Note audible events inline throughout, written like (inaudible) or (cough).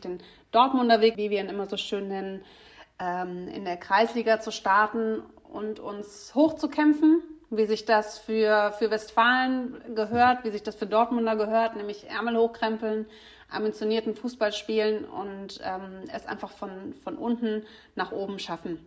den Dortmunder Weg, wie wir ihn immer so schön nennen, ähm, in der Kreisliga zu starten und uns hochzukämpfen, wie sich das für, für Westfalen gehört, wie sich das für Dortmunder gehört, nämlich Ärmel hochkrempeln, ambitionierten Fußball spielen und ähm, es einfach von, von unten nach oben schaffen.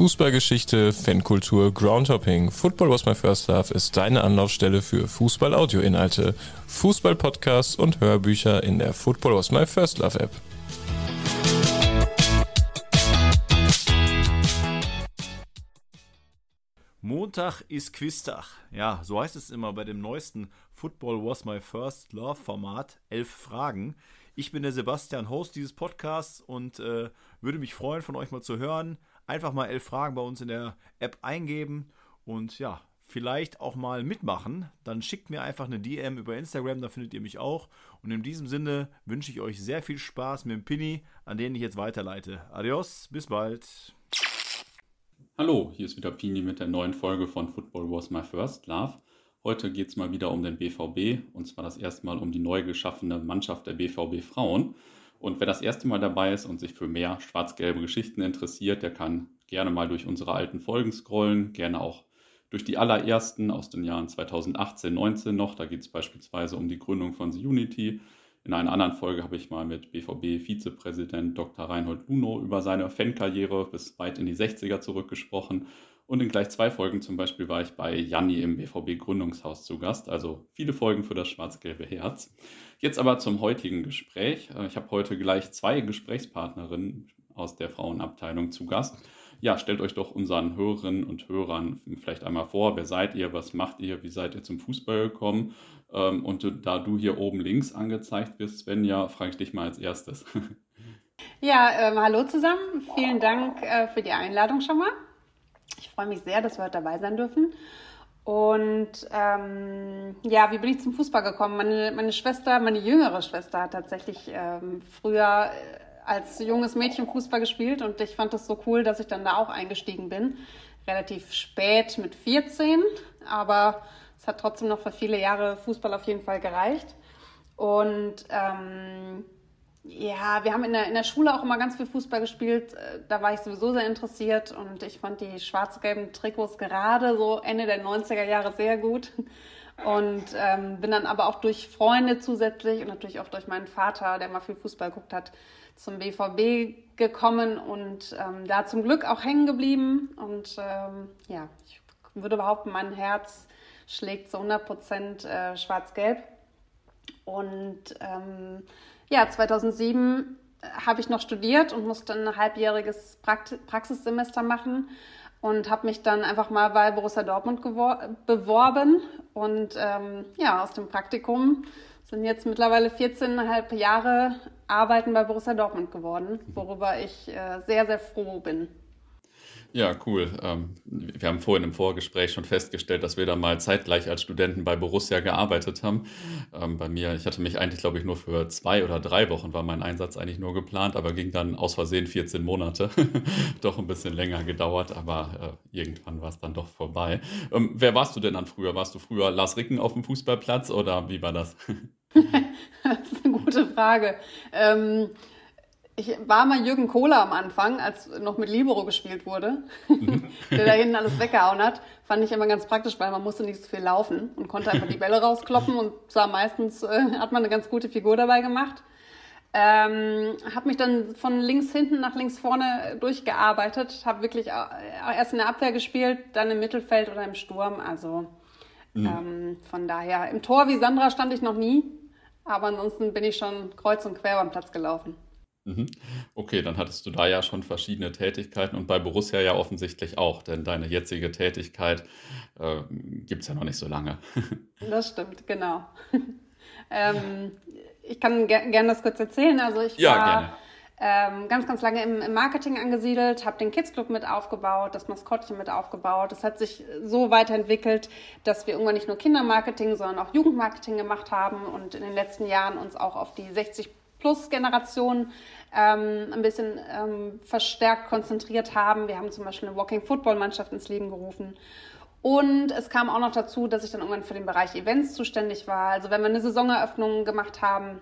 Fußballgeschichte, Fankultur, Groundhopping. Football was my first love ist deine Anlaufstelle für Fußball-Audio-Inhalte, Fußball-Podcasts und Hörbücher in der Football was my first love App. Montag ist Quiztag. Ja, so heißt es immer bei dem neuesten Football Was My First Love Format. Elf Fragen. Ich bin der Sebastian, Host dieses Podcasts und äh, würde mich freuen, von euch mal zu hören einfach mal elf Fragen bei uns in der App eingeben und ja, vielleicht auch mal mitmachen. Dann schickt mir einfach eine DM über Instagram, da findet ihr mich auch. Und in diesem Sinne wünsche ich euch sehr viel Spaß mit dem Pinny, an den ich jetzt weiterleite. Adios, bis bald. Hallo, hier ist wieder Pini mit der neuen Folge von Football Was My First Love. Heute geht es mal wieder um den BVB und zwar das erste Mal um die neu geschaffene Mannschaft der BVB Frauen. Und wer das erste Mal dabei ist und sich für mehr schwarz-gelbe Geschichten interessiert, der kann gerne mal durch unsere alten Folgen scrollen, gerne auch durch die allerersten aus den Jahren 2018, 19 noch. Da geht es beispielsweise um die Gründung von The Unity. In einer anderen Folge habe ich mal mit BVB-Vizepräsident Dr. Reinhold Luno über seine Fankarriere bis weit in die 60er zurückgesprochen. Und in gleich zwei Folgen zum Beispiel war ich bei Janni im BVB-Gründungshaus zu Gast. Also viele Folgen für das schwarz-gelbe Herz. Jetzt aber zum heutigen Gespräch. Äh, ich habe heute gleich zwei Gesprächspartnerinnen aus der Frauenabteilung zu Gast. Ja, stellt euch doch unseren Hörerinnen und Hörern vielleicht einmal vor, wer seid ihr, was macht ihr, wie seid ihr zum Fußball gekommen? Ähm, und da du hier oben links angezeigt wirst, Svenja, frage ich dich mal als erstes. (laughs) Ja, ähm, hallo zusammen. Vielen Dank äh, für die Einladung schon mal. Ich freue mich sehr, dass wir heute dabei sein dürfen. Und ähm, ja, wie bin ich zum Fußball gekommen? Meine, meine Schwester, meine jüngere Schwester hat tatsächlich ähm, früher äh, als junges Mädchen Fußball gespielt und ich fand das so cool, dass ich dann da auch eingestiegen bin. Relativ spät mit 14, aber es hat trotzdem noch für viele Jahre Fußball auf jeden Fall gereicht. Und ähm, ja, wir haben in der, in der Schule auch immer ganz viel Fußball gespielt. Äh, da war ich sowieso sehr interessiert und ich fand die schwarz-gelben Trikots gerade so Ende der 90er Jahre sehr gut. Und ähm, bin dann aber auch durch Freunde zusätzlich und natürlich auch durch meinen Vater, der mal viel Fußball geguckt hat, zum BVB gekommen und ähm, da zum Glück auch hängen geblieben. Und ähm, ja, ich würde behaupten, mein Herz schlägt zu 100 Prozent äh, schwarz-gelb. Und ähm, ja, 2007 äh, habe ich noch studiert und musste ein halbjähriges Praxissemester machen und habe mich dann einfach mal bei Borussia Dortmund beworben. Und ähm, ja, aus dem Praktikum sind jetzt mittlerweile 14,5 Jahre Arbeiten bei Borussia Dortmund geworden, worüber ich äh, sehr, sehr froh bin. Ja, cool. Ähm, wir haben vorhin im Vorgespräch schon festgestellt, dass wir da mal zeitgleich als Studenten bei Borussia gearbeitet haben. Ähm, bei mir, ich hatte mich eigentlich, glaube ich, nur für zwei oder drei Wochen war mein Einsatz eigentlich nur geplant, aber ging dann aus Versehen 14 Monate. (laughs) doch ein bisschen länger gedauert, aber äh, irgendwann war es dann doch vorbei. Ähm, wer warst du denn dann früher? Warst du früher Lars Ricken auf dem Fußballplatz oder wie war das? (laughs) das ist eine gute Frage. Ähm, ich war mal Jürgen Kohler am Anfang, als noch mit Libero gespielt wurde, mhm. (laughs) der da hinten alles weggehauen hat. Fand ich immer ganz praktisch, weil man musste nicht so viel laufen und konnte einfach die Bälle rauskloppen und sah meistens, äh, hat man eine ganz gute Figur dabei gemacht. Ähm, habe mich dann von links hinten nach links vorne durchgearbeitet, habe wirklich erst in der Abwehr gespielt, dann im Mittelfeld oder im Sturm. Also mhm. ähm, von daher, im Tor wie Sandra stand ich noch nie, aber ansonsten bin ich schon kreuz und quer beim Platz gelaufen. Mhm. Okay, dann hattest du da ja schon verschiedene Tätigkeiten und bei Borussia ja offensichtlich auch, denn deine jetzige Tätigkeit äh, gibt es ja noch nicht so lange. (laughs) das stimmt, genau. (laughs) ähm, ich kann ger gerne das kurz erzählen. Also ich ja, war ähm, ganz, ganz lange im, im Marketing angesiedelt, habe den Kids Club mit aufgebaut, das Maskottchen mit aufgebaut. Das hat sich so weiterentwickelt, dass wir irgendwann nicht nur Kindermarketing, sondern auch Jugendmarketing gemacht haben und in den letzten Jahren uns auch auf die 60 Plus-Generation ähm, ein bisschen ähm, verstärkt konzentriert haben. Wir haben zum Beispiel eine Walking-Football-Mannschaft ins Leben gerufen. Und es kam auch noch dazu, dass ich dann irgendwann für den Bereich Events zuständig war. Also wenn wir eine Saisoneröffnung gemacht haben,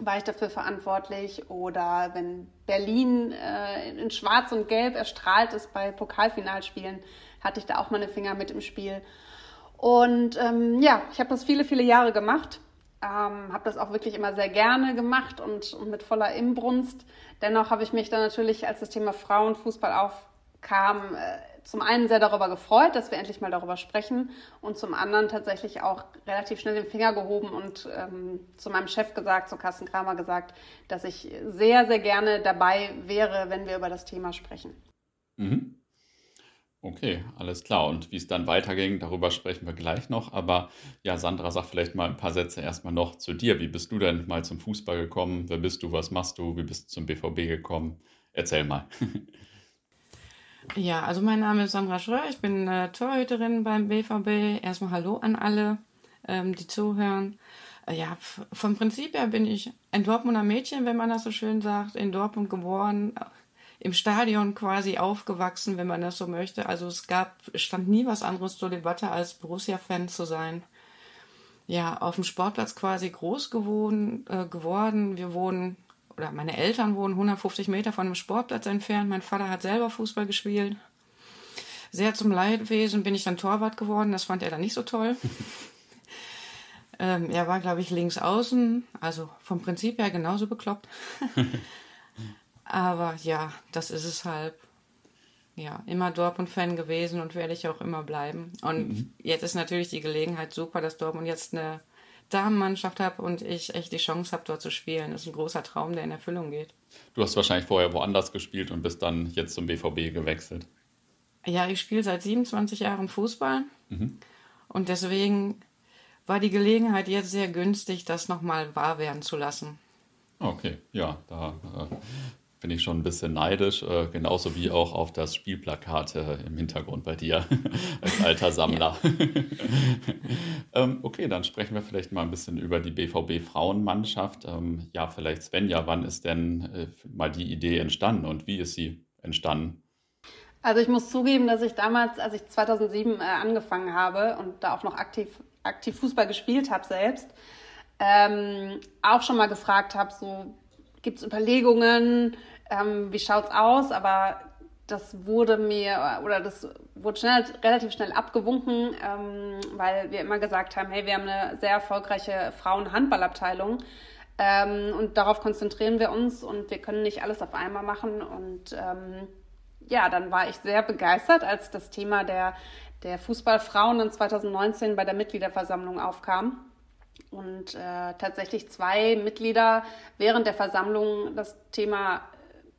war ich dafür verantwortlich. Oder wenn Berlin äh, in Schwarz und Gelb erstrahlt ist bei Pokalfinalspielen, hatte ich da auch meine Finger mit im Spiel. Und ähm, ja, ich habe das viele, viele Jahre gemacht. Ähm, habe das auch wirklich immer sehr gerne gemacht und, und mit voller Inbrunst. Dennoch habe ich mich dann natürlich, als das Thema Frauenfußball aufkam, äh, zum einen sehr darüber gefreut, dass wir endlich mal darüber sprechen und zum anderen tatsächlich auch relativ schnell den Finger gehoben und ähm, zu meinem Chef gesagt, zu Carsten Kramer gesagt, dass ich sehr, sehr gerne dabei wäre, wenn wir über das Thema sprechen. Mhm. Okay, alles klar. Und wie es dann weiterging, darüber sprechen wir gleich noch. Aber ja, Sandra, sag vielleicht mal ein paar Sätze erstmal noch zu dir. Wie bist du denn mal zum Fußball gekommen? Wer bist du? Was machst du? Wie bist du zum BVB gekommen? Erzähl mal. Ja, also mein Name ist Sandra Schröer, ich bin äh, Torhüterin beim BVB. Erstmal Hallo an alle, ähm, die zuhören. Äh, ja, vom Prinzip her bin ich ein Dortmunder Mädchen, wenn man das so schön sagt, in Dortmund geboren, im Stadion quasi aufgewachsen, wenn man das so möchte. Also es gab, stand nie was anderes zur Debatte, als Borussia-Fan zu sein. Ja, auf dem Sportplatz quasi groß gewohnt, äh, geworden. Wir wohnen oder meine Eltern wohnen 150 Meter von einem Sportplatz entfernt. Mein Vater hat selber Fußball gespielt. Sehr zum Leidwesen bin ich dann Torwart geworden. Das fand er dann nicht so toll. (laughs) ähm, er war, glaube ich, links außen, also vom Prinzip her genauso bekloppt. (laughs) Aber ja, das ist es halt. Ja, immer Dortmund-Fan gewesen und werde ich auch immer bleiben. Und mhm. jetzt ist natürlich die Gelegenheit super, dass Dortmund jetzt eine Damenmannschaft habe und ich echt die Chance habe, dort zu spielen. Das ist ein großer Traum, der in Erfüllung geht. Du hast wahrscheinlich vorher woanders gespielt und bist dann jetzt zum BVB gewechselt. Ja, ich spiele seit 27 Jahren Fußball mhm. und deswegen war die Gelegenheit jetzt sehr günstig, das nochmal wahr werden zu lassen. Okay, ja, da äh, bin ich schon ein bisschen neidisch, äh, genauso wie auch auf das Spielplakat äh, im Hintergrund bei dir (laughs) als alter Sammler. (laughs) ähm, okay, dann sprechen wir vielleicht mal ein bisschen über die BVB Frauenmannschaft. Ähm, ja, vielleicht Svenja, wann ist denn äh, mal die Idee entstanden und wie ist sie entstanden? Also ich muss zugeben, dass ich damals, als ich 2007 äh, angefangen habe und da auch noch aktiv, aktiv Fußball gespielt habe selbst, ähm, auch schon mal gefragt habe, so gibt es Überlegungen, ähm, wie schaut's aus, aber das wurde mir oder das wurde schnell, relativ schnell abgewunken, ähm, weil wir immer gesagt haben, hey, wir haben eine sehr erfolgreiche Frauenhandballabteilung ähm, und darauf konzentrieren wir uns und wir können nicht alles auf einmal machen. Und ähm, ja, dann war ich sehr begeistert, als das Thema der, der Fußballfrauen in 2019 bei der Mitgliederversammlung aufkam. Und äh, tatsächlich zwei Mitglieder während der Versammlung das Thema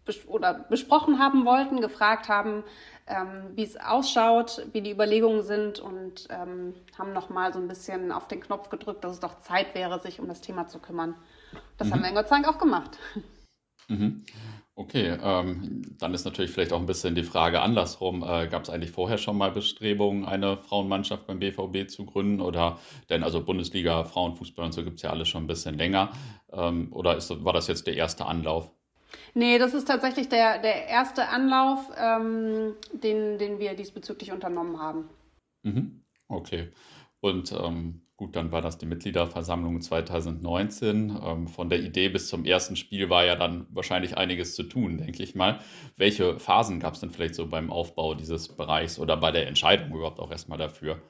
bes oder besprochen haben wollten, gefragt haben, ähm, wie es ausschaut, wie die Überlegungen sind und ähm, haben nochmal so ein bisschen auf den Knopf gedrückt, dass es doch Zeit wäre, sich um das Thema zu kümmern. Das mhm. haben wir Gott sei Dank auch gemacht. (laughs) Mhm. Okay, ähm, dann ist natürlich vielleicht auch ein bisschen die Frage andersrum. Äh, Gab es eigentlich vorher schon mal Bestrebungen, eine Frauenmannschaft beim BVB zu gründen? Oder denn also Bundesliga, Frauenfußball und so gibt es ja alles schon ein bisschen länger. Ähm, oder ist, war das jetzt der erste Anlauf? Nee, das ist tatsächlich der, der erste Anlauf, ähm, den, den wir diesbezüglich unternommen haben. Mhm. Okay. Und ähm, gut, dann war das die Mitgliederversammlung 2019. Ähm, von der Idee bis zum ersten Spiel war ja dann wahrscheinlich einiges zu tun, denke ich mal. Welche Phasen gab es denn vielleicht so beim Aufbau dieses Bereichs oder bei der Entscheidung überhaupt auch erstmal dafür?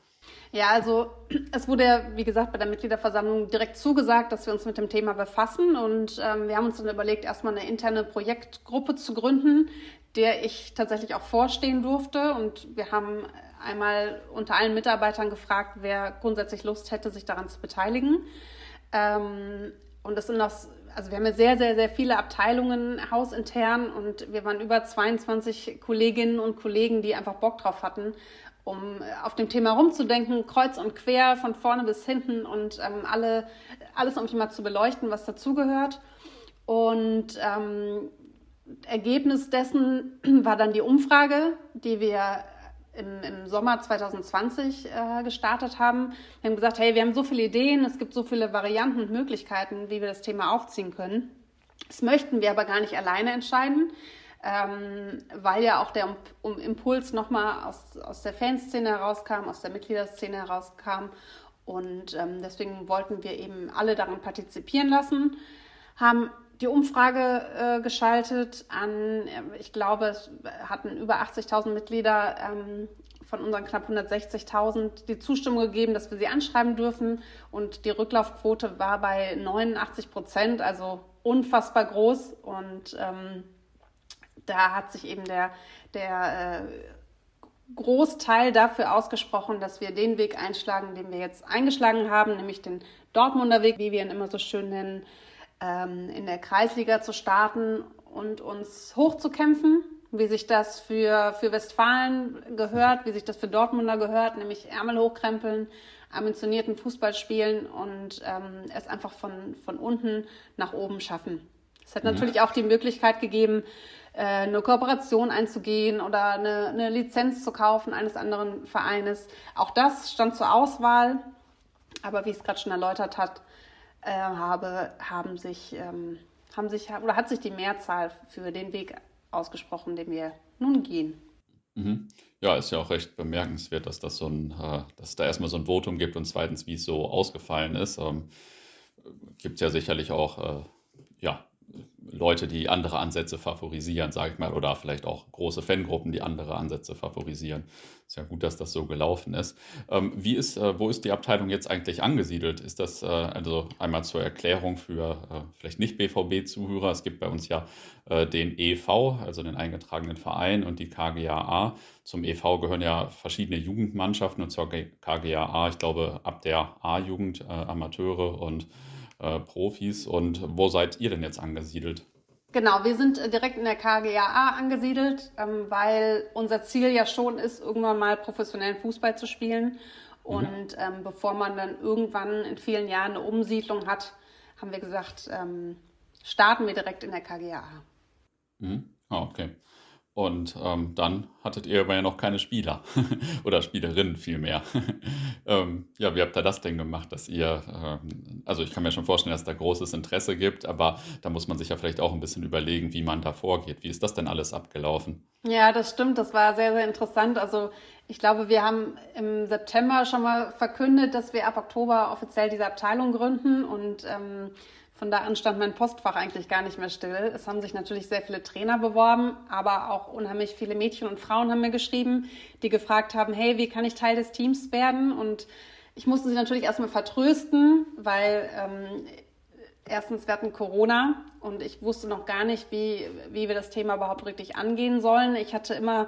Ja, also es wurde, wie gesagt, bei der Mitgliederversammlung direkt zugesagt, dass wir uns mit dem Thema befassen. Und ähm, wir haben uns dann überlegt, erstmal eine interne Projektgruppe zu gründen, der ich tatsächlich auch vorstehen durfte. Und wir haben einmal unter allen Mitarbeitern gefragt, wer grundsätzlich Lust hätte, sich daran zu beteiligen. Ähm, und das sind das, also wir haben ja sehr, sehr, sehr viele Abteilungen hausintern und wir waren über 22 Kolleginnen und Kollegen, die einfach Bock drauf hatten um äh, auf dem Thema rumzudenken, kreuz und quer, von vorne bis hinten und ähm, alle, alles irgendwie mal zu beleuchten, was dazugehört. Und ähm, Ergebnis dessen (clears throat) war dann die Umfrage, die wir im, im Sommer 2020 äh, gestartet haben. Wir haben gesagt, hey, wir haben so viele Ideen, es gibt so viele Varianten und Möglichkeiten, wie wir das Thema aufziehen können. Das möchten wir aber gar nicht alleine entscheiden, ähm, weil ja auch der Impuls nochmal aus, aus der Fanszene herauskam, aus der Mitgliederszene herauskam. Und ähm, deswegen wollten wir eben alle daran partizipieren lassen, haben die Umfrage äh, geschaltet an, äh, ich glaube, es hatten über 80.000 Mitglieder ähm, von unseren knapp 160.000 die Zustimmung gegeben, dass wir sie anschreiben dürfen. Und die Rücklaufquote war bei 89 Prozent, also unfassbar groß. Und ähm, da hat sich eben der, der äh, Großteil dafür ausgesprochen, dass wir den Weg einschlagen, den wir jetzt eingeschlagen haben, nämlich den Dortmunder Weg, wie wir ihn immer so schön nennen, ähm, in der Kreisliga zu starten und uns hochzukämpfen, wie sich das für, für Westfalen gehört, wie sich das für Dortmunder gehört, nämlich Ärmel hochkrempeln, ambitionierten Fußball spielen und ähm, es einfach von, von unten nach oben schaffen. Es hat mhm. natürlich auch die Möglichkeit gegeben, eine Kooperation einzugehen oder eine, eine Lizenz zu kaufen eines anderen Vereines. Auch das stand zur Auswahl. Aber wie es gerade schon erläutert hat, äh, habe, haben sich, ähm, haben sich oder hat sich die Mehrzahl für den Weg ausgesprochen, den wir nun gehen. Mhm. Ja, ist ja auch recht bemerkenswert, dass das so ein, äh, dass da erstmal so ein Votum gibt und zweitens, wie es so ausgefallen ist. Ähm, gibt es ja sicherlich auch äh, ja, Leute, die andere Ansätze favorisieren, sage ich mal, oder vielleicht auch große Fangruppen, die andere Ansätze favorisieren. Ist ja gut, dass das so gelaufen ist. Ähm, wie ist, äh, wo ist die Abteilung jetzt eigentlich angesiedelt? Ist das äh, also einmal zur Erklärung für äh, vielleicht nicht BVB-Zuhörer? Es gibt bei uns ja äh, den EV, also den eingetragenen Verein und die KGAA. Zum EV gehören ja verschiedene Jugendmannschaften und zur KGAA, ich glaube, ab der A-Jugend äh, Amateure und äh, Profis. Und wo seid ihr denn jetzt angesiedelt? Genau, wir sind äh, direkt in der KGAA angesiedelt, ähm, weil unser Ziel ja schon ist, irgendwann mal professionellen Fußball zu spielen. Mhm. Und mhm. ähm, bevor man dann irgendwann in vielen Jahren eine Umsiedlung hat, haben wir gesagt, ähm, starten wir direkt in der KGAA. Mhm. Ah, okay. Und ähm, dann hattet ihr aber ja noch keine Spieler (laughs) oder Spielerinnen vielmehr. (laughs) ähm, ja, wie habt ihr das denn gemacht, dass ihr, ähm, also ich kann mir schon vorstellen, dass da großes Interesse gibt, aber da muss man sich ja vielleicht auch ein bisschen überlegen, wie man da vorgeht. Wie ist das denn alles abgelaufen? Ja, das stimmt. Das war sehr, sehr interessant. Also ich glaube, wir haben im September schon mal verkündet, dass wir ab Oktober offiziell diese Abteilung gründen und ähm, von da an stand mein Postfach eigentlich gar nicht mehr still. Es haben sich natürlich sehr viele Trainer beworben, aber auch unheimlich viele Mädchen und Frauen haben mir geschrieben, die gefragt haben, hey, wie kann ich Teil des Teams werden? Und ich musste sie natürlich erstmal vertrösten, weil ähm, erstens wir hatten Corona und ich wusste noch gar nicht, wie, wie wir das Thema überhaupt richtig angehen sollen. Ich hatte immer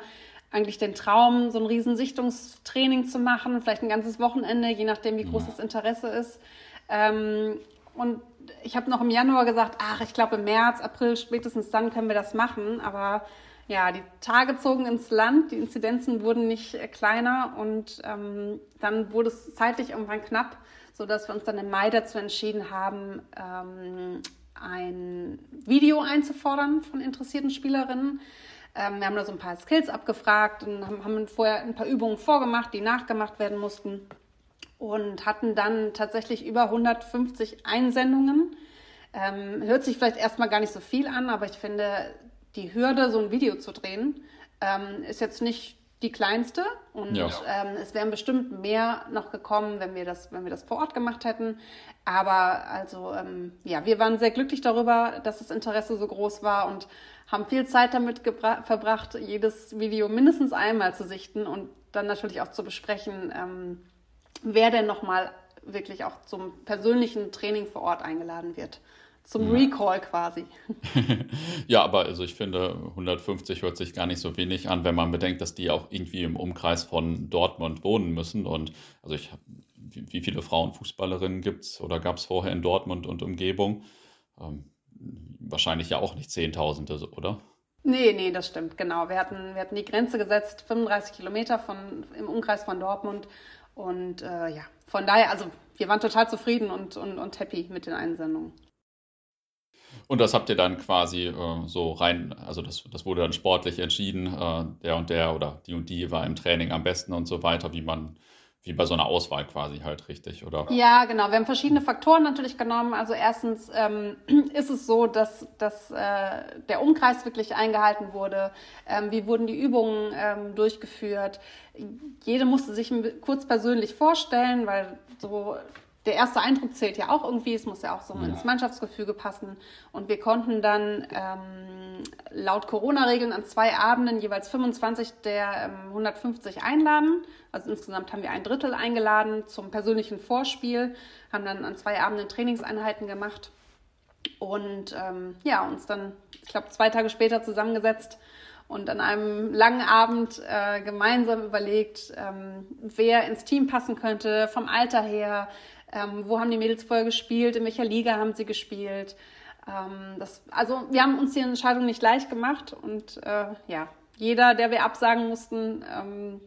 eigentlich den Traum, so ein Riesensichtungstraining zu machen, vielleicht ein ganzes Wochenende, je nachdem, wie groß das Interesse ist. Ähm, und ich habe noch im Januar gesagt, ach, ich glaube im März, April, spätestens dann können wir das machen. Aber ja, die Tage zogen ins Land, die Inzidenzen wurden nicht äh, kleiner und ähm, dann wurde es zeitlich irgendwann knapp, sodass wir uns dann im Mai dazu entschieden haben, ähm, ein Video einzufordern von interessierten Spielerinnen. Ähm, wir haben da so ein paar Skills abgefragt und haben, haben vorher ein paar Übungen vorgemacht, die nachgemacht werden mussten und hatten dann tatsächlich über 150 Einsendungen. Ähm, hört sich vielleicht erstmal gar nicht so viel an, aber ich finde, die Hürde, so ein Video zu drehen, ähm, ist jetzt nicht die kleinste und ja. ähm, es wären bestimmt mehr noch gekommen, wenn wir das, wenn wir das vor Ort gemacht hätten. Aber also ähm, ja, wir waren sehr glücklich darüber, dass das Interesse so groß war und haben viel Zeit damit verbracht, jedes Video mindestens einmal zu sichten und dann natürlich auch zu besprechen, ähm, wer denn nochmal wirklich auch zum persönlichen Training vor Ort eingeladen wird. Zum Recall quasi. (laughs) ja, aber also ich finde, 150 hört sich gar nicht so wenig an, wenn man bedenkt, dass die auch irgendwie im Umkreis von Dortmund wohnen müssen. Und also ich habe, wie viele Frauenfußballerinnen gibt es oder gab es vorher in Dortmund und Umgebung? Ähm, wahrscheinlich ja auch nicht Zehntausende, oder? Nee, nee, das stimmt, genau. Wir hatten, wir hatten die Grenze gesetzt, 35 Kilometer von, im Umkreis von Dortmund. Und äh, ja, von daher, also wir waren total zufrieden und, und, und happy mit den Einsendungen. Und das habt ihr dann quasi äh, so rein, also das, das wurde dann sportlich entschieden, äh, der und der oder die und die war im Training am besten und so weiter, wie man, wie bei so einer Auswahl quasi halt richtig, oder? Ja, genau. Wir haben verschiedene Faktoren natürlich genommen. Also erstens ähm, (clears throat) ist es so, dass, dass äh, der Umkreis wirklich eingehalten wurde. Ähm, wie wurden die Übungen ähm, durchgeführt? Jede musste sich kurz persönlich vorstellen, weil so der erste Eindruck zählt ja auch irgendwie, es muss ja auch so ja. ins Mannschaftsgefüge passen. Und wir konnten dann ähm, laut Corona-Regeln an zwei Abenden jeweils 25 der ähm, 150 einladen. Also insgesamt haben wir ein Drittel eingeladen zum persönlichen Vorspiel, haben dann an zwei Abenden Trainingseinheiten gemacht und ähm, ja, uns dann, ich glaube, zwei Tage später zusammengesetzt und an einem langen Abend äh, gemeinsam überlegt, ähm, wer ins Team passen könnte, vom Alter her, ähm, wo haben die Mädels vorher gespielt, in welcher Liga haben sie gespielt. Ähm, das, also wir haben uns die Entscheidung nicht leicht gemacht und äh, ja, jeder, der wir absagen mussten, ähm,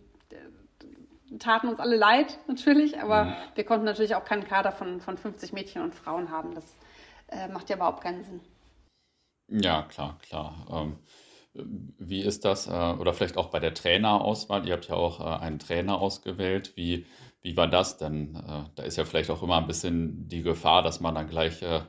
taten uns alle leid (laughs) natürlich, aber mhm. wir konnten natürlich auch keinen Kader von, von 50 Mädchen und Frauen haben. Das äh, macht ja überhaupt keinen Sinn. Ja, klar, klar. Ähm, wie ist das, äh, oder vielleicht auch bei der Trainerauswahl? Ihr habt ja auch äh, einen Trainer ausgewählt. Wie, wie war das denn? Äh, da ist ja vielleicht auch immer ein bisschen die Gefahr, dass man dann gleich äh,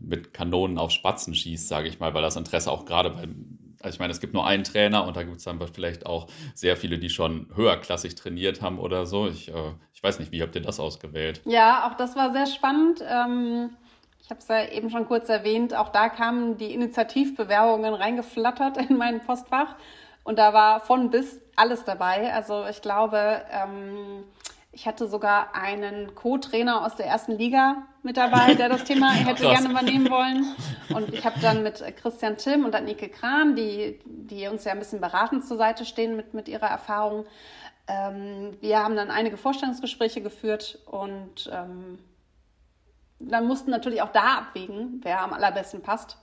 mit Kanonen auf Spatzen schießt, sage ich mal, weil das Interesse auch gerade beim also ich meine, es gibt nur einen Trainer und da gibt es dann vielleicht auch sehr viele, die schon höherklassig trainiert haben oder so. Ich, äh, ich weiß nicht, wie habt ihr das ausgewählt? Ja, auch das war sehr spannend. Ähm, ich habe es ja eben schon kurz erwähnt, auch da kamen die Initiativbewerbungen reingeflattert in mein Postfach und da war von bis alles dabei. Also ich glaube, ähm, ich hatte sogar einen Co-Trainer aus der ersten Liga mit dabei, der das Thema (laughs) hätte Krass. gerne übernehmen wollen. Und ich habe dann mit Christian Timm und Annike Kran, die, die uns ja ein bisschen beratend zur Seite stehen mit, mit ihrer Erfahrung, ähm, wir haben dann einige Vorstellungsgespräche geführt und ähm, dann mussten natürlich auch da abwägen, wer am allerbesten passt.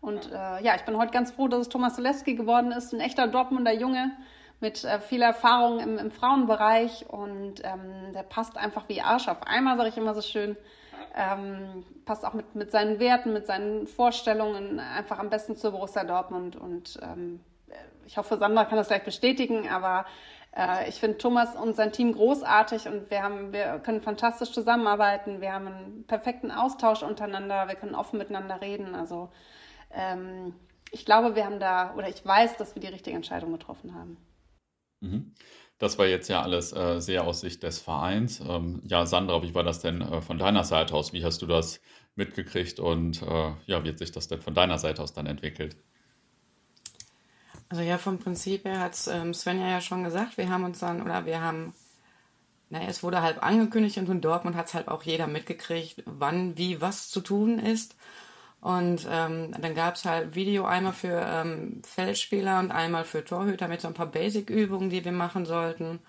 Und äh, ja, ich bin heute ganz froh, dass es Thomas Soleski geworden ist, ein echter Dortmunder Junge, mit äh, viel Erfahrung im, im Frauenbereich und ähm, der passt einfach wie Arsch auf einmal, sage ich immer so schön. Ähm, passt auch mit, mit seinen Werten, mit seinen Vorstellungen einfach am besten zu Borussia Dortmund und ähm, ich hoffe, Sandra kann das gleich bestätigen, aber äh, ich finde Thomas und sein Team großartig und wir, haben, wir können fantastisch zusammenarbeiten, wir haben einen perfekten Austausch untereinander, wir können offen miteinander reden. Also ähm, ich glaube, wir haben da, oder ich weiß, dass wir die richtige Entscheidung getroffen haben. Mhm. Das war jetzt ja alles äh, sehr aus Sicht des Vereins. Ähm, ja, Sandra, wie war das denn äh, von deiner Seite aus? Wie hast du das mitgekriegt und äh, ja, wie hat sich das denn von deiner Seite aus dann entwickelt? Also ja, vom Prinzip her hat ähm, Svenja ja schon gesagt, wir haben uns dann, oder wir haben, naja, es wurde halb angekündigt und in Dortmund hat es halt auch jeder mitgekriegt, wann, wie, was zu tun ist. Und ähm, dann gab es halt Video einmal für ähm, Feldspieler und einmal für Torhüter mit so ein paar Basic-Übungen, die wir machen sollten.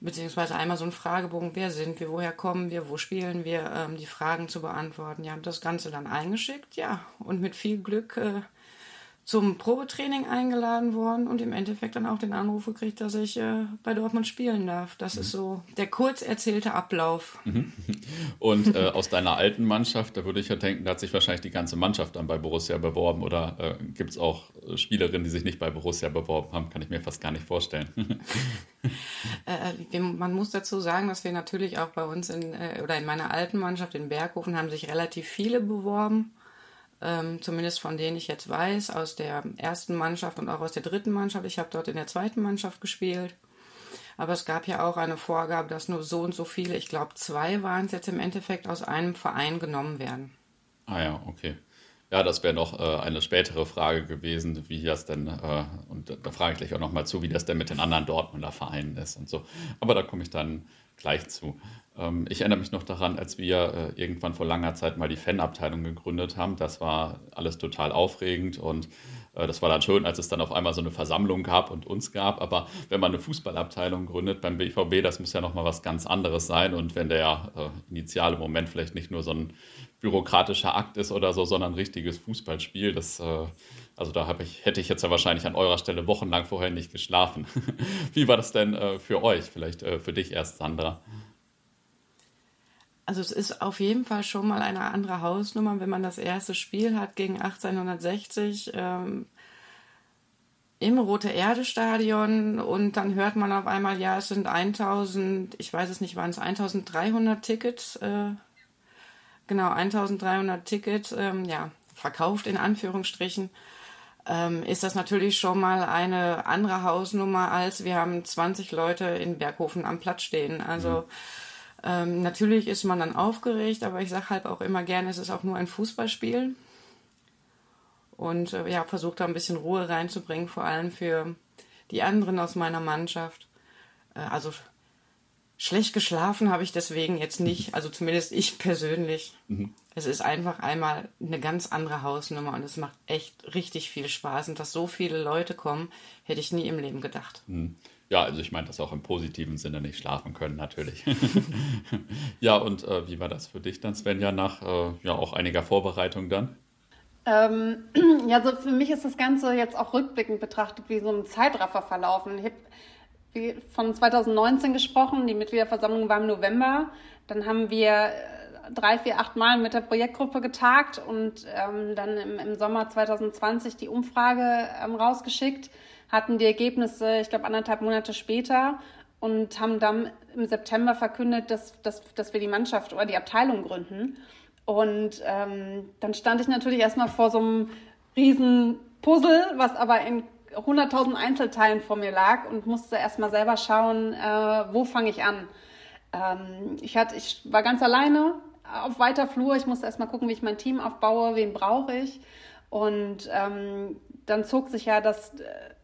Beziehungsweise einmal so ein Fragebogen, wer sind wir, woher kommen wir, wo spielen wir, ähm, die Fragen zu beantworten. Ja, das Ganze dann eingeschickt, ja. Und mit viel Glück äh, zum Probetraining eingeladen worden und im Endeffekt dann auch den Anruf gekriegt, dass ich äh, bei Dortmund spielen darf. Das mhm. ist so der kurz erzählte Ablauf. Mhm. Und äh, aus deiner alten Mannschaft, da würde ich ja denken, da hat sich wahrscheinlich die ganze Mannschaft dann bei Borussia beworben oder äh, gibt es auch äh, Spielerinnen, die sich nicht bei Borussia beworben haben? Kann ich mir fast gar nicht vorstellen. (laughs) Äh, man muss dazu sagen, dass wir natürlich auch bei uns in, äh, oder in meiner alten Mannschaft in Berghofen haben sich relativ viele beworben ähm, zumindest von denen ich jetzt weiß, aus der ersten Mannschaft und auch aus der dritten Mannschaft. Ich habe dort in der zweiten Mannschaft gespielt. Aber es gab ja auch eine Vorgabe, dass nur so und so viele, ich glaube zwei waren es jetzt im Endeffekt, aus einem Verein genommen werden. Ah ja, okay. Ja, das wäre noch äh, eine spätere Frage gewesen, wie das denn, äh, und da, da frage ich gleich auch nochmal zu, wie das denn mit den anderen Dortmunder Vereinen ist und so. Aber da komme ich dann gleich zu. Ähm, ich erinnere mich noch daran, als wir äh, irgendwann vor langer Zeit mal die Fanabteilung gegründet haben. Das war alles total aufregend und äh, das war dann schön, als es dann auf einmal so eine Versammlung gab und uns gab. Aber wenn man eine Fußballabteilung gründet beim BVB, das muss ja nochmal was ganz anderes sein. Und wenn der äh, initiale Moment vielleicht nicht nur so ein bürokratischer Akt ist oder so, sondern ein richtiges Fußballspiel, das also da ich, hätte ich jetzt ja wahrscheinlich an eurer Stelle wochenlang vorher nicht geschlafen. (laughs) Wie war das denn äh, für euch? Vielleicht äh, für dich erst, Sandra. Also es ist auf jeden Fall schon mal eine andere Hausnummer, wenn man das erste Spiel hat gegen 1860. Ähm, im Rote Erde Stadion und dann hört man auf einmal, ja, es sind 1000, ich weiß es nicht, waren es 1300 Tickets, äh, genau, 1300 Tickets, ähm, ja, verkauft in Anführungsstrichen, ähm, ist das natürlich schon mal eine andere Hausnummer als wir haben 20 Leute in Berghofen am Platz stehen. Also mhm. ähm, natürlich ist man dann aufgeregt, aber ich sage halt auch immer gerne, es ist auch nur ein Fußballspiel und äh, ja, versucht da ein bisschen Ruhe reinzubringen, vor allem für die anderen aus meiner Mannschaft. Äh, also schlecht geschlafen habe ich deswegen jetzt nicht, also zumindest ich persönlich. Mhm. Es ist einfach einmal eine ganz andere Hausnummer und es macht echt richtig viel Spaß. Und dass so viele Leute kommen, hätte ich nie im Leben gedacht. Mhm. Ja, also ich meine das auch im positiven Sinne nicht schlafen können, natürlich. (laughs) ja, und äh, wie war das für dich dann, Svenja, nach äh, ja auch einiger Vorbereitung dann? Ähm, (clears throat) ja, so für mich ist das Ganze jetzt auch rückblickend betrachtet wie so ein Zeitraffer verlaufen. Ich habe von 2019 gesprochen, die Mitgliederversammlung war im November. Dann haben wir äh, drei, vier, acht Mal mit der Projektgruppe getagt und ähm, dann im, im, Sommer 2020 die Umfrage ähm, rausgeschickt, hatten die Ergebnisse, ich glaube, anderthalb Monate später und haben dann im September verkündet, dass, dass, dass wir die Mannschaft oder die Abteilung gründen. Und ähm, dann stand ich natürlich erstmal vor so einem riesen Puzzle, was aber in 100.000 Einzelteilen vor mir lag und musste erstmal selber schauen, äh, wo fange ich an. Ähm, ich, hatte, ich war ganz alleine auf weiter Flur. Ich musste erstmal gucken, wie ich mein Team aufbaue, wen brauche ich. Und ähm, dann zog sich ja das,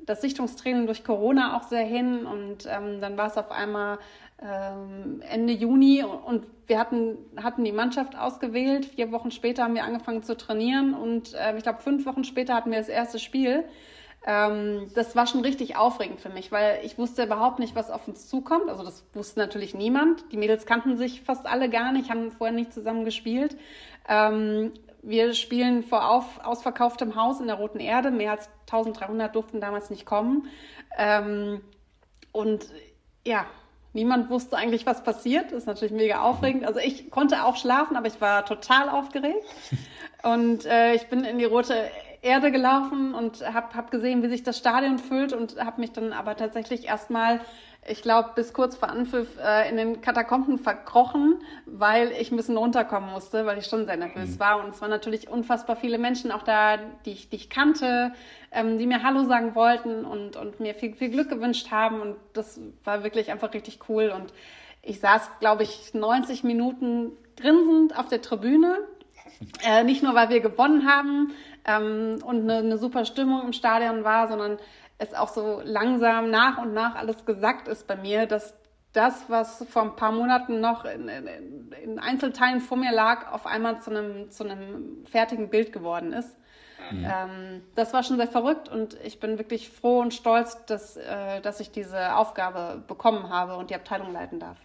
das Sichtungstraining durch Corona auch sehr hin und ähm, dann war es auf einmal ähm, Ende Juni und wir hatten, hatten die Mannschaft ausgewählt. Vier Wochen später haben wir angefangen zu trainieren und äh, ich glaube, fünf Wochen später hatten wir das erste Spiel. Ähm, das war schon richtig aufregend für mich, weil ich wusste überhaupt nicht, was auf uns zukommt. Also das wusste natürlich niemand. Die Mädels kannten sich fast alle gar nicht, haben vorher nicht zusammen gespielt. Ähm, wir spielen vor auf, ausverkauftem Haus in der Roten Erde. Mehr als 1300 durften damals nicht kommen. Ähm, und ja, Niemand wusste eigentlich, was passiert. Das ist natürlich mega aufregend. Also ich konnte auch schlafen, aber ich war total aufgeregt. (laughs) Und äh, ich bin in die rote Erde gelaufen und habe hab gesehen, wie sich das Stadion füllt und habe mich dann aber tatsächlich erstmal ich glaube, bis kurz vor Anpfiff äh, in den Katakomben verkrochen, weil ich ein bisschen runterkommen musste, weil ich schon sehr nervös mhm. war. Und es waren natürlich unfassbar viele Menschen auch da, die ich, die ich kannte, ähm, die mir Hallo sagen wollten und, und mir viel, viel Glück gewünscht haben. Und das war wirklich einfach richtig cool. Und ich saß, glaube ich, 90 Minuten grinsend auf der Tribüne. Äh, nicht nur, weil wir gewonnen haben ähm, und eine, eine super Stimmung im Stadion war, sondern es auch so langsam nach und nach alles gesagt ist bei mir, dass das, was vor ein paar Monaten noch in, in, in Einzelteilen vor mir lag, auf einmal zu einem, zu einem fertigen Bild geworden ist. Mhm. Ähm, das war schon sehr verrückt und ich bin wirklich froh und stolz, dass, äh, dass ich diese Aufgabe bekommen habe und die Abteilung leiten darf.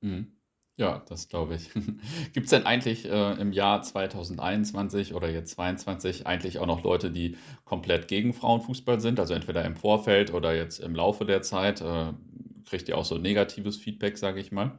Mhm. Ja, das glaube ich. (laughs) Gibt es denn eigentlich äh, im Jahr 2021 oder jetzt 2022 eigentlich auch noch Leute, die komplett gegen Frauenfußball sind? Also entweder im Vorfeld oder jetzt im Laufe der Zeit? Äh, kriegt ihr auch so negatives Feedback, sage ich mal?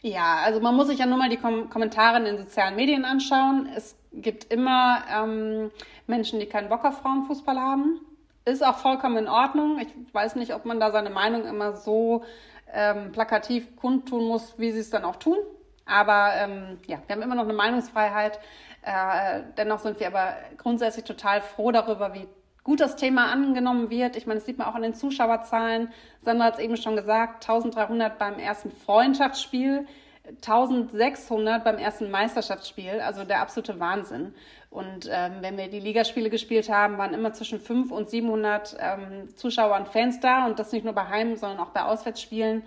Ja, also man muss sich ja nur mal die Kom Kommentare in den sozialen Medien anschauen. Es gibt immer ähm, Menschen, die keinen Bock auf Frauenfußball haben. Ist auch vollkommen in Ordnung. Ich weiß nicht, ob man da seine Meinung immer so ähm, plakativ kundtun muss, wie sie es dann auch tun. Aber ähm, ja, wir haben immer noch eine Meinungsfreiheit. Äh, dennoch sind wir aber grundsätzlich total froh darüber, wie gut das Thema angenommen wird. Ich meine, das sieht man auch an den Zuschauerzahlen. Sandra hat es eben schon gesagt, 1300 beim ersten Freundschaftsspiel, 1600 beim ersten Meisterschaftsspiel, also der absolute Wahnsinn. Und ähm, wenn wir die Ligaspiele gespielt haben, waren immer zwischen 500 und 700 ähm, Zuschauer und Fans da und das nicht nur bei Heim, sondern auch bei Auswärtsspielen.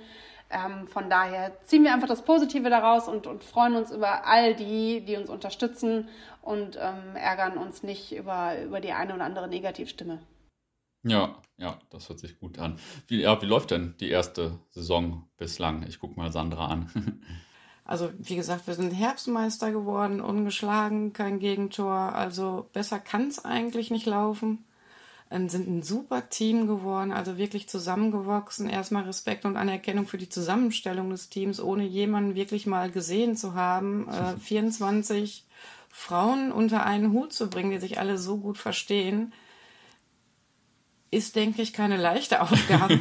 Ähm, von daher ziehen wir einfach das Positive daraus und, und freuen uns über all die, die uns unterstützen und ähm, ärgern uns nicht über, über die eine oder andere Negativstimme. Ja, ja, das hört sich gut an. Wie, ja, wie läuft denn die erste Saison bislang? Ich gucke mal Sandra an. (laughs) Also wie gesagt, wir sind Herbstmeister geworden, ungeschlagen, kein Gegentor. Also besser kann es eigentlich nicht laufen. Ähm, sind ein super Team geworden, also wirklich zusammengewachsen. Erstmal Respekt und Anerkennung für die Zusammenstellung des Teams, ohne jemanden wirklich mal gesehen zu haben. Äh, (laughs) 24 Frauen unter einen Hut zu bringen, die sich alle so gut verstehen. ist, denke ich, keine leichte (laughs) Aufgabe.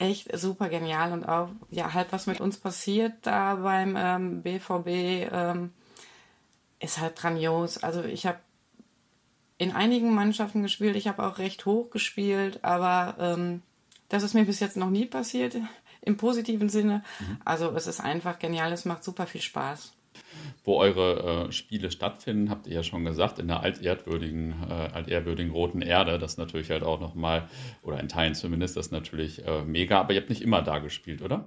Echt super genial und auch ja halt was mit uns passiert da beim ähm, BVB ähm, ist halt grandios. Also ich habe in einigen Mannschaften gespielt, ich habe auch recht hoch gespielt, aber ähm, das ist mir bis jetzt noch nie passiert (laughs) im positiven Sinne. Mhm. Also es ist einfach genial, es macht super viel Spaß. Wo eure äh, Spiele stattfinden, habt ihr ja schon gesagt, in der altehrwürdigen, äh, altehrwürdigen Roten Erde. Das natürlich halt auch nochmal, oder in Teilen zumindest, das natürlich äh, mega. Aber ihr habt nicht immer da gespielt, oder?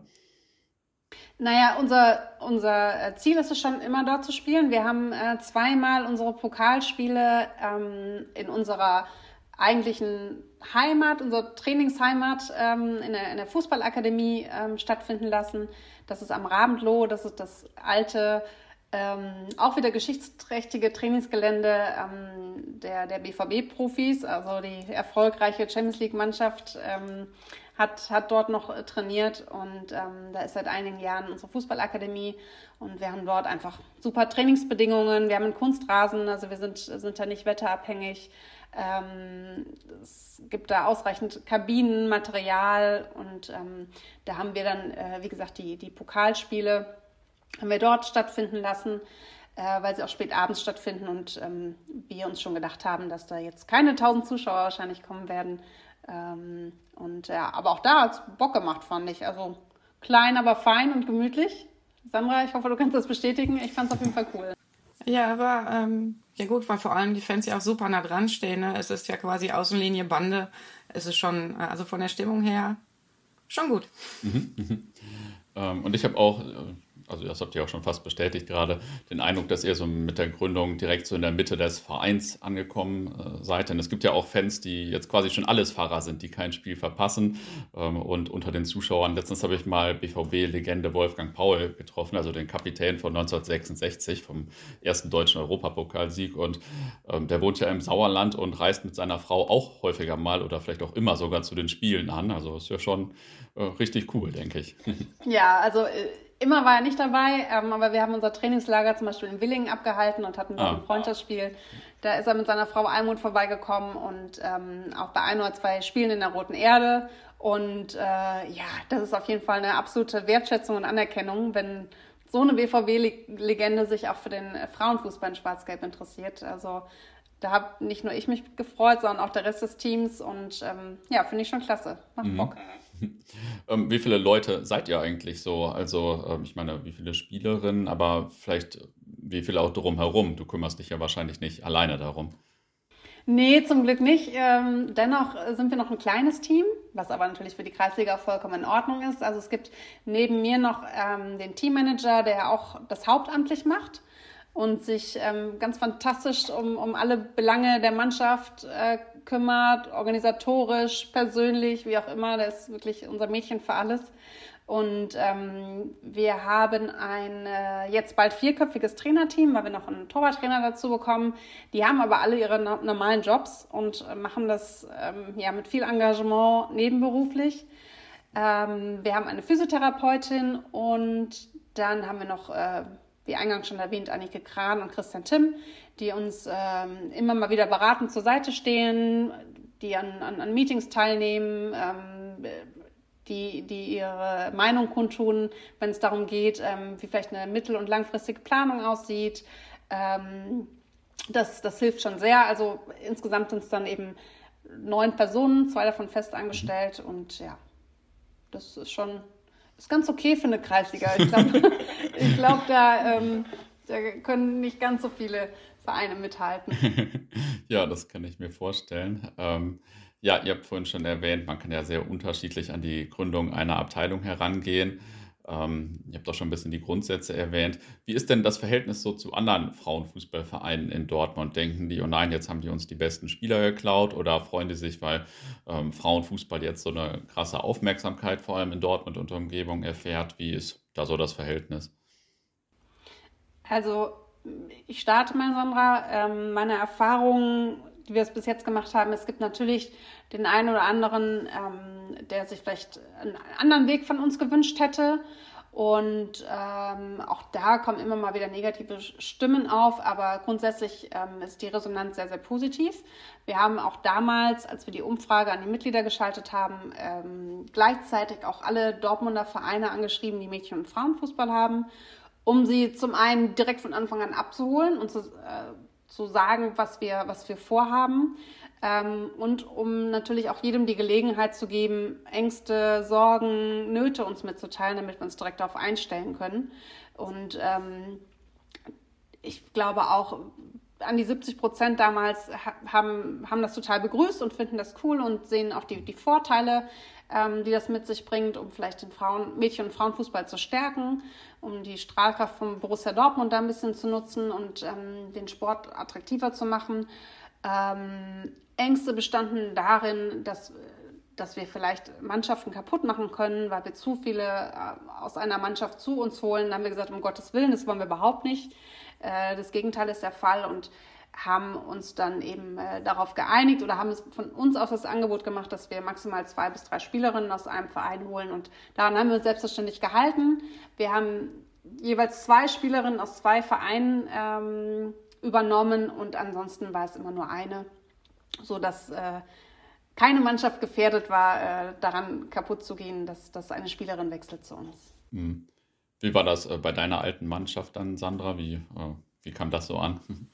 Naja, unser, unser äh, Ziel ist es schon immer dort zu spielen. Wir haben äh, zweimal unsere Pokalspiele ähm, in unserer eigentlichen Heimat, unsere Trainingsheimat ähm, in, der, in der Fußballakademie ähm, stattfinden lassen. Das ist am Rabendloh, das ist das alte ähm, auch wieder geschichtsträchtige Trainingsgelände ähm, der, der BVB-Profis, also die erfolgreiche Champions League-Mannschaft ähm, hat, hat dort noch trainiert und ähm, da ist seit einigen Jahren unsere Fußballakademie und wir haben dort einfach super Trainingsbedingungen. Wir haben einen Kunstrasen, also wir sind, sind da nicht wetterabhängig. Ähm, es gibt da ausreichend Kabinen, Material und ähm, da haben wir dann, äh, wie gesagt, die, die Pokalspiele haben wir dort stattfinden lassen, äh, weil sie auch spät abends stattfinden und ähm, wir uns schon gedacht haben, dass da jetzt keine 1000 Zuschauer wahrscheinlich kommen werden. Ähm, und ja, aber auch da hat es Bock gemacht, fand ich. Also klein, aber fein und gemütlich. Sandra, ich hoffe, du kannst das bestätigen. Ich fand es auf jeden Fall cool. Ja, aber ähm, ja gut, weil vor allem die Fans ja auch super nah dran stehen. Ne? Es ist ja quasi Außenlinie Bande. Es ist schon, äh, also von der Stimmung her, schon gut. Mhm, mhm. Ähm, und ich habe auch, äh, also das habt ihr auch schon fast bestätigt gerade, den Eindruck, dass ihr so mit der Gründung direkt so in der Mitte des Vereins angekommen äh, seid. Denn es gibt ja auch Fans, die jetzt quasi schon alles Fahrer sind, die kein Spiel verpassen. Ähm, und unter den Zuschauern, letztens habe ich mal BVB-Legende Wolfgang Paul getroffen, also den Kapitän von 1966 vom ersten deutschen Europapokalsieg. Und ähm, der wohnt ja im Sauerland und reist mit seiner Frau auch häufiger mal oder vielleicht auch immer sogar zu den Spielen an. Also ist ja schon äh, richtig cool, denke ich. Ja, also äh, Immer war er nicht dabei, ähm, aber wir haben unser Trainingslager zum Beispiel in Willingen abgehalten und hatten ah. ein Freundschaftsspiel. Da ist er mit seiner Frau Almut vorbeigekommen und ähm, auch bei ein oder zwei Spielen in der Roten Erde. Und äh, ja, das ist auf jeden Fall eine absolute Wertschätzung und Anerkennung, wenn so eine BVB-Legende sich auch für den Frauenfußball in Schwarz-Gelb interessiert. Also da habe nicht nur ich mich gefreut, sondern auch der Rest des Teams. Und ähm, ja, finde ich schon klasse. Macht mhm. Bock. (laughs) Ähm, wie viele Leute seid ihr eigentlich so? Also, ähm, ich meine, wie viele Spielerinnen, aber vielleicht wie viele auch drumherum? Du kümmerst dich ja wahrscheinlich nicht alleine darum. Nee, zum Glück nicht. Ähm, dennoch sind wir noch ein kleines Team, was aber natürlich für die Kreisliga vollkommen in Ordnung ist. Also es gibt neben mir noch ähm, den Teammanager, der auch das hauptamtlich macht und sich ähm, ganz fantastisch um, um alle Belange der Mannschaft äh, kümmert, organisatorisch, persönlich, wie auch immer. Der ist wirklich unser Mädchen für alles. Und ähm, wir haben ein äh, jetzt bald vierköpfiges Trainerteam, weil wir noch einen Torwarttrainer dazu bekommen. Die haben aber alle ihre no normalen Jobs und äh, machen das ähm, ja mit viel Engagement nebenberuflich. Ähm, wir haben eine Physiotherapeutin und dann haben wir noch äh, wie eingangs schon erwähnt, Annike Kran und Christian Timm, die uns ähm, immer mal wieder beratend zur Seite stehen, die an, an, an Meetings teilnehmen, ähm, die, die ihre Meinung kundtun, wenn es darum geht, ähm, wie vielleicht eine mittel- und langfristige Planung aussieht. Ähm, das, das hilft schon sehr. Also insgesamt sind es dann eben neun Personen, zwei davon fest angestellt und ja, das ist schon ist ganz okay für eine Kreisliga. Ich glaube, (laughs) ich glaub, da, ähm, da können nicht ganz so viele Vereine mithalten. (laughs) ja, das kann ich mir vorstellen. Ähm, ja, ihr habt vorhin schon erwähnt, man kann ja sehr unterschiedlich an die Gründung einer Abteilung herangehen. Ähm, ihr habt auch schon ein bisschen die Grundsätze erwähnt. Wie ist denn das Verhältnis so zu anderen Frauenfußballvereinen in Dortmund? Denken die, oh nein, jetzt haben die uns die besten Spieler geklaut oder freuen die sich, weil ähm, Frauenfußball jetzt so eine krasse Aufmerksamkeit vor allem in Dortmund und Umgebung erfährt? Wie ist da so das Verhältnis? Also, ich starte mal, Sandra. Ähm, meine Erfahrungen die wir es bis jetzt gemacht haben. Es gibt natürlich den einen oder anderen, ähm, der sich vielleicht einen anderen Weg von uns gewünscht hätte. Und ähm, auch da kommen immer mal wieder negative Stimmen auf, aber grundsätzlich ähm, ist die Resonanz sehr, sehr positiv. Wir haben auch damals, als wir die Umfrage an die Mitglieder geschaltet haben, ähm, gleichzeitig auch alle Dortmunder Vereine angeschrieben, die Mädchen- und Frauenfußball haben, um sie zum einen direkt von Anfang an abzuholen und zu, äh, zu sagen, was wir, was wir vorhaben. Ähm, und um natürlich auch jedem die Gelegenheit zu geben, Ängste, Sorgen, Nöte uns mitzuteilen, damit wir uns direkt darauf einstellen können. Und ähm, ich glaube auch, an die 70 Prozent damals haben, haben das total begrüßt und finden das cool und sehen auch die, die Vorteile, ähm, die das mit sich bringt, um vielleicht den Frauen, Mädchen- und Frauenfußball zu stärken, um die Strahlkraft von Borussia Dortmund da ein bisschen zu nutzen und ähm, den Sport attraktiver zu machen. Ähm, Ängste bestanden darin, dass, dass wir vielleicht Mannschaften kaputt machen können, weil wir zu viele äh, aus einer Mannschaft zu uns holen. Dann haben wir gesagt, um Gottes Willen, das wollen wir überhaupt nicht. Äh, das Gegenteil ist der Fall und haben uns dann eben äh, darauf geeinigt oder haben es von uns aus das Angebot gemacht, dass wir maximal zwei bis drei Spielerinnen aus einem Verein holen. Und daran haben wir uns selbstverständlich gehalten. Wir haben jeweils zwei Spielerinnen aus zwei Vereinen ähm, übernommen und ansonsten war es immer nur eine sodass äh, keine Mannschaft gefährdet war, äh, daran kaputt zu gehen, dass, dass eine Spielerin wechselt zu uns. Mhm. Wie war das äh, bei deiner alten Mannschaft dann, Sandra? Wie, äh, wie kam das so an? (laughs)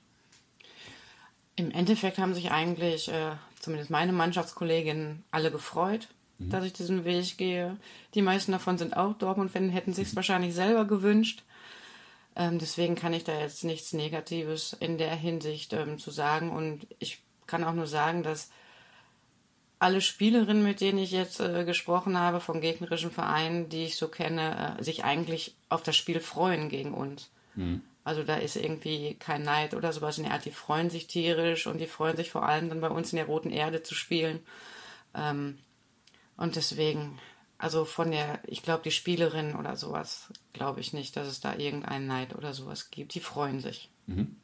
Im Endeffekt haben sich eigentlich, äh, zumindest meine Mannschaftskolleginnen, alle gefreut, mhm. dass ich diesen Weg gehe. Die meisten davon sind auch Dortmund-Fan, hätten sich es mhm. wahrscheinlich selber gewünscht. Ähm, deswegen kann ich da jetzt nichts Negatives in der Hinsicht ähm, zu sagen. Und ich kann auch nur sagen, dass alle Spielerinnen, mit denen ich jetzt äh, gesprochen habe, von gegnerischen Vereinen, die ich so kenne, äh, sich eigentlich auf das Spiel freuen gegen uns. Mhm. Also da ist irgendwie kein Neid oder sowas in der Art. Die freuen sich tierisch und die freuen sich vor allem dann bei uns in der Roten Erde zu spielen. Ähm, und deswegen, also von der, ich glaube, die Spielerinnen oder sowas, glaube ich nicht, dass es da irgendeinen Neid oder sowas gibt. Die freuen sich. Mhm.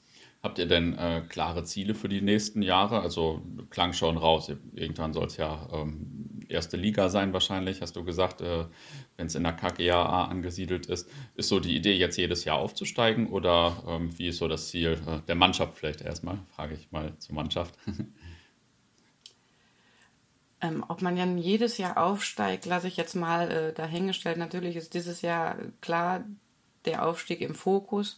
Habt ihr denn äh, klare Ziele für die nächsten Jahre? Also klang schon raus, irgendwann soll es ja ähm, erste Liga sein wahrscheinlich, hast du gesagt, äh, wenn es in der KGAA angesiedelt ist. Ist so die Idee, jetzt jedes Jahr aufzusteigen oder ähm, wie ist so das Ziel äh, der Mannschaft vielleicht erstmal? Frage ich mal zur Mannschaft. (laughs) Ähm, ob man ja jedes Jahr aufsteigt, lasse ich jetzt mal äh, dahingestellt. Natürlich ist dieses Jahr klar der Aufstieg im Fokus.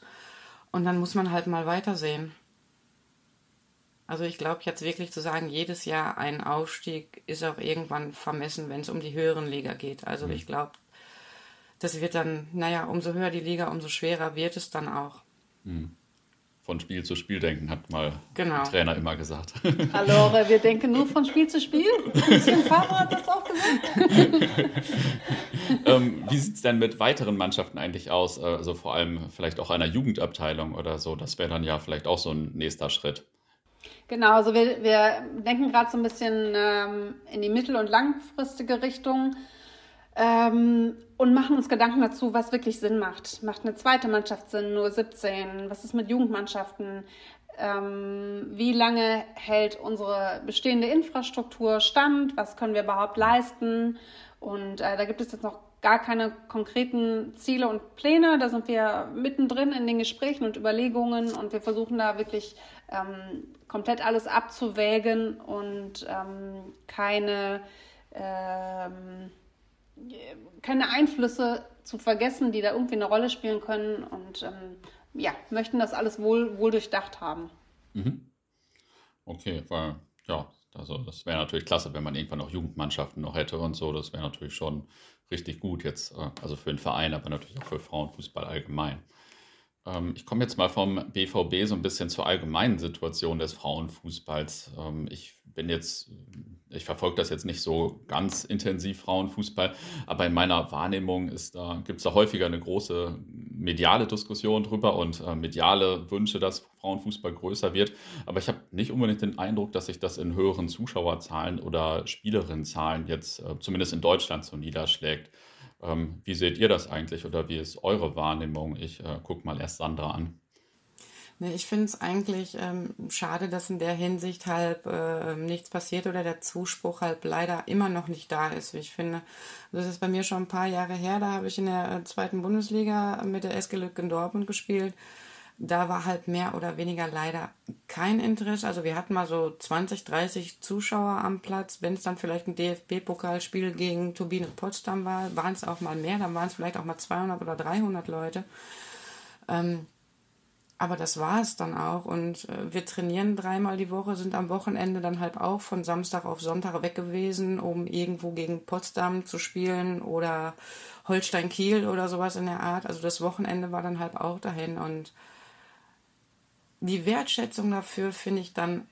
Und dann muss man halt mal weitersehen. Also ich glaube jetzt wirklich zu sagen, jedes Jahr ein Aufstieg ist auch irgendwann vermessen, wenn es um die höheren Liga geht. Also mhm. ich glaube, das wird dann, naja, umso höher die Liga, umso schwerer wird es dann auch. Mhm von Spiel zu Spiel denken, hat mal genau. der Trainer immer gesagt. Hallo, wir denken nur von Spiel zu Spiel. Ein Fahrer hat das auch gesagt. (laughs) ähm, wie sieht es denn mit weiteren Mannschaften eigentlich aus? Also vor allem vielleicht auch einer Jugendabteilung oder so. Das wäre dann ja vielleicht auch so ein nächster Schritt. Genau, also wir, wir denken gerade so ein bisschen ähm, in die mittel- und langfristige Richtung ähm, und machen uns Gedanken dazu, was wirklich Sinn macht. Macht eine zweite Mannschaft Sinn, nur 17? Was ist mit Jugendmannschaften? Ähm, wie lange hält unsere bestehende Infrastruktur stand? Was können wir überhaupt leisten? Und äh, da gibt es jetzt noch gar keine konkreten Ziele und Pläne. Da sind wir mittendrin in den Gesprächen und Überlegungen und wir versuchen da wirklich ähm, komplett alles abzuwägen und ähm, keine ähm, keine Einflüsse zu vergessen, die da irgendwie eine Rolle spielen können und ähm, ja, möchten das alles wohl, wohl durchdacht haben. Mhm. Okay, weil ja, also das wäre natürlich klasse, wenn man irgendwann auch Jugendmannschaften noch hätte und so. Das wäre natürlich schon richtig gut jetzt, äh, also für den Verein, aber natürlich auch für Frauenfußball allgemein. Ähm, ich komme jetzt mal vom BVB so ein bisschen zur allgemeinen Situation des Frauenfußballs. Ähm, ich bin jetzt, ich verfolge das jetzt nicht so ganz intensiv Frauenfußball, aber in meiner Wahrnehmung da, gibt es da häufiger eine große mediale Diskussion drüber und äh, mediale Wünsche, dass Frauenfußball größer wird. Aber ich habe nicht unbedingt den Eindruck, dass sich das in höheren Zuschauerzahlen oder Spielerinnenzahlen jetzt äh, zumindest in Deutschland so niederschlägt. Ähm, wie seht ihr das eigentlich oder wie ist eure Wahrnehmung? Ich äh, gucke mal erst Sandra an. Nee, ich finde es eigentlich ähm, schade, dass in der Hinsicht halt äh, nichts passiert oder der Zuspruch halt leider immer noch nicht da ist, wie ich finde. Das ist bei mir schon ein paar Jahre her, da habe ich in der äh, zweiten Bundesliga mit der SG Lücken Dortmund gespielt. Da war halt mehr oder weniger leider kein Interesse. Also wir hatten mal so 20, 30 Zuschauer am Platz. Wenn es dann vielleicht ein DFB-Pokalspiel gegen Turbine Potsdam war, waren es auch mal mehr. Dann waren es vielleicht auch mal 200 oder 300 Leute. Ähm, aber das war es dann auch. Und äh, wir trainieren dreimal die Woche, sind am Wochenende dann halt auch von Samstag auf Sonntag weg gewesen, um irgendwo gegen Potsdam zu spielen oder Holstein Kiel oder sowas in der Art. Also das Wochenende war dann halt auch dahin. Und die Wertschätzung dafür finde ich dann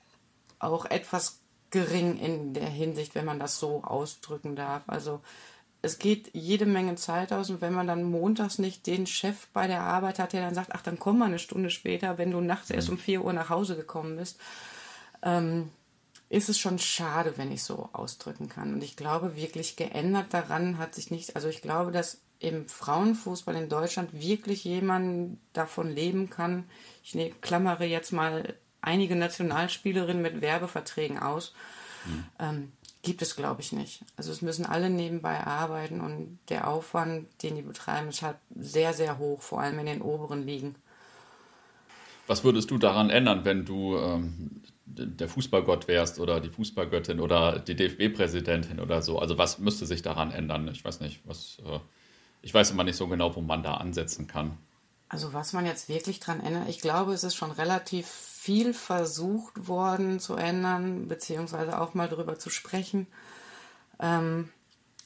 auch etwas gering in der Hinsicht, wenn man das so ausdrücken darf. Also es geht jede Menge Zeit aus und wenn man dann montags nicht den Chef bei der Arbeit hat, der dann sagt, ach, dann komm mal eine Stunde später, wenn du nachts erst um 4 Uhr nach Hause gekommen bist, ähm, ist es schon schade, wenn ich so ausdrücken kann. Und ich glaube, wirklich geändert daran hat sich nichts. Also ich glaube, dass im Frauenfußball in Deutschland wirklich jemand davon leben kann. Ich ne, klammere jetzt mal einige Nationalspielerinnen mit Werbeverträgen aus. Mhm. Ähm, gibt es, glaube ich, nicht. Also es müssen alle nebenbei arbeiten und der Aufwand, den die betreiben, ist halt sehr, sehr hoch, vor allem in den oberen Ligen. Was würdest du daran ändern, wenn du ähm, der Fußballgott wärst oder die Fußballgöttin oder die DFB-Präsidentin oder so? Also was müsste sich daran ändern? Ich weiß nicht, was. Äh, ich weiß immer nicht so genau, wo man da ansetzen kann. Also was man jetzt wirklich dran ändert, ich glaube, es ist schon relativ viel versucht worden zu ändern, beziehungsweise auch mal darüber zu sprechen, ähm,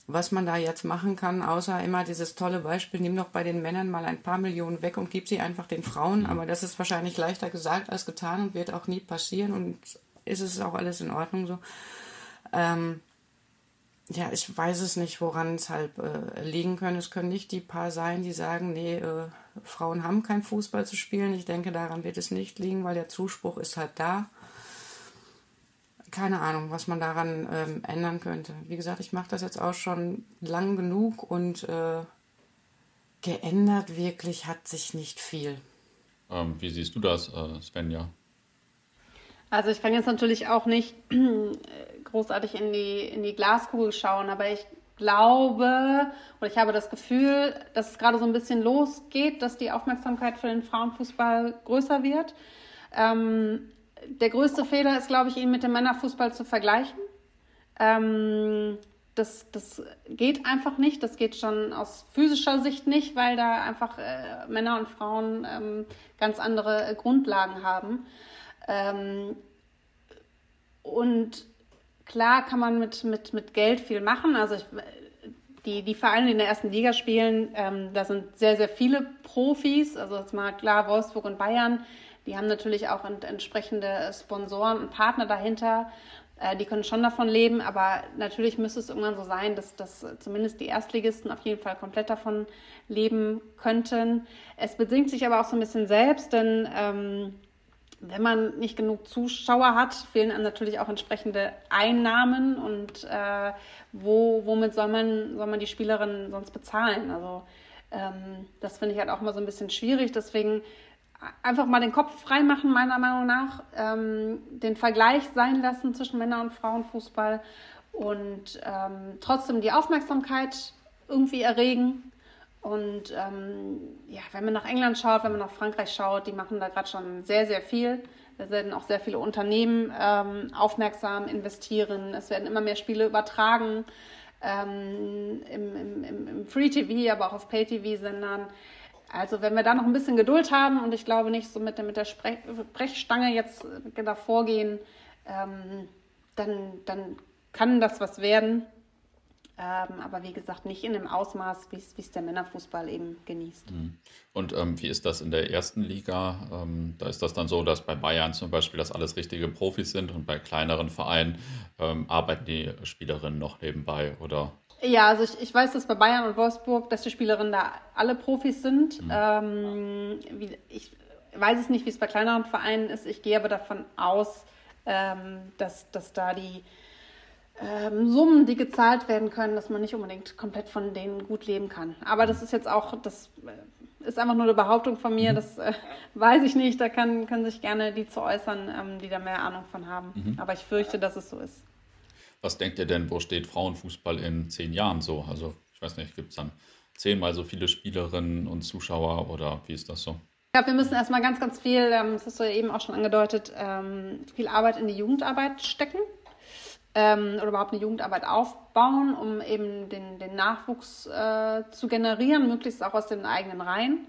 was man da jetzt machen kann, außer immer dieses tolle Beispiel, nimm doch bei den Männern mal ein paar Millionen weg und gib sie einfach den Frauen. Aber das ist wahrscheinlich leichter gesagt als getan und wird auch nie passieren und ist es auch alles in Ordnung so. Ähm, ja, ich weiß es nicht, woran es halt äh, liegen können. Es können nicht die paar sein, die sagen, nee, äh, Frauen haben kein Fußball zu spielen. Ich denke, daran wird es nicht liegen, weil der Zuspruch ist halt da. Keine Ahnung, was man daran ähm, ändern könnte. Wie gesagt, ich mache das jetzt auch schon lang genug und äh, geändert wirklich hat sich nicht viel. Ähm, wie siehst du das, äh, Svenja? Also ich kann jetzt natürlich auch nicht (clears throat) großartig in die, in die Glaskugel schauen, aber ich glaube oder ich habe das Gefühl, dass es gerade so ein bisschen losgeht, dass die Aufmerksamkeit für den Frauenfußball größer wird. Ähm, der größte Fehler ist, glaube ich, ihn mit dem Männerfußball zu vergleichen. Ähm, das, das geht einfach nicht. Das geht schon aus physischer Sicht nicht, weil da einfach äh, Männer und Frauen ähm, ganz andere äh, Grundlagen haben. Ähm, und klar kann man mit, mit, mit Geld viel machen. Also ich, die, die Vereine, die in der ersten Liga spielen, ähm, da sind sehr, sehr viele Profis. Also jetzt mal klar, Wolfsburg und Bayern, die haben natürlich auch ent entsprechende Sponsoren und Partner dahinter. Äh, die können schon davon leben, aber natürlich müsste es irgendwann so sein, dass, dass zumindest die Erstligisten auf jeden Fall komplett davon leben könnten. Es bedingt sich aber auch so ein bisschen selbst, denn ähm, wenn man nicht genug Zuschauer hat, fehlen einem natürlich auch entsprechende Einnahmen und äh, wo, womit soll man, soll man die Spielerinnen sonst bezahlen? Also ähm, das finde ich halt auch immer so ein bisschen schwierig. Deswegen einfach mal den Kopf frei machen, meiner Meinung nach, ähm, den Vergleich sein lassen zwischen Männer- und Frauenfußball und ähm, trotzdem die Aufmerksamkeit irgendwie erregen und ähm, ja, wenn man nach England schaut, wenn man nach Frankreich schaut, die machen da gerade schon sehr, sehr viel. Da werden auch sehr viele Unternehmen ähm, aufmerksam investieren. Es werden immer mehr Spiele übertragen ähm, im, im, im Free TV, aber auch auf Pay TV-Sendern. Also wenn wir da noch ein bisschen Geduld haben und ich glaube nicht so mit der, mit der Brechstange jetzt davor gehen, ähm, dann, dann kann das was werden. Ähm, aber wie gesagt, nicht in dem Ausmaß, wie es der Männerfußball eben genießt. Mhm. Und ähm, wie ist das in der ersten Liga? Ähm, da ist das dann so, dass bei Bayern zum Beispiel das alles richtige Profis sind und bei kleineren Vereinen ähm, arbeiten die Spielerinnen noch nebenbei, oder? Ja, also ich, ich weiß, dass bei Bayern und Wolfsburg, dass die Spielerinnen da alle Profis sind. Mhm. Ähm, wie, ich weiß es nicht, wie es bei kleineren Vereinen ist. Ich gehe aber davon aus, ähm, dass, dass da die ähm, Summen, die gezahlt werden können, dass man nicht unbedingt komplett von denen gut leben kann. Aber das ist jetzt auch, das äh, ist einfach nur eine Behauptung von mir, mhm. das äh, weiß ich nicht. Da kann, können sich gerne die zu äußern, ähm, die da mehr Ahnung von haben. Mhm. Aber ich fürchte, dass es so ist. Was denkt ihr denn, wo steht Frauenfußball in zehn Jahren so? Also, ich weiß nicht, gibt es dann zehnmal so viele Spielerinnen und Zuschauer oder wie ist das so? Ich glaube, wir müssen erstmal ganz, ganz viel, ähm, das hast du eben auch schon angedeutet, ähm, viel Arbeit in die Jugendarbeit stecken ähm, oder überhaupt eine Jugendarbeit aufbauen, um eben den, den Nachwuchs äh, zu generieren, möglichst auch aus den eigenen Reihen.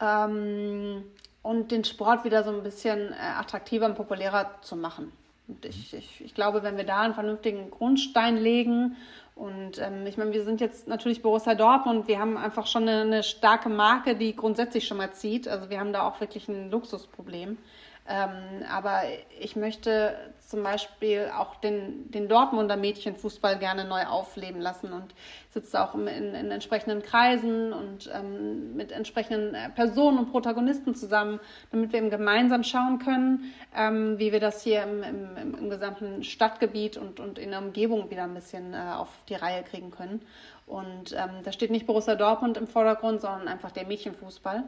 Ähm, und den Sport wieder so ein bisschen äh, attraktiver und populärer zu machen. Und ich, ich, ich glaube, wenn wir da einen vernünftigen Grundstein legen und ähm, ich meine, wir sind jetzt natürlich Borussia Dortmund. Wir haben einfach schon eine, eine, starke Marke, die grundsätzlich schon mal zieht. Also wir haben da auch wirklich ein Luxusproblem. Ähm, aber ich möchte zum Beispiel auch den, den Dortmunder Mädchenfußball gerne neu aufleben lassen und sitze auch in, in entsprechenden Kreisen und ähm, mit entsprechenden äh, Personen und Protagonisten zusammen, damit wir eben gemeinsam schauen können, ähm, wie wir das hier im, im, im, gesamten Stadtgebiet und, und in der Umgebung wieder ein bisschen äh, auf die Reihe kriegen können. Und ähm, da steht nicht Borussia Dortmund im Vordergrund, sondern einfach der Mädchenfußball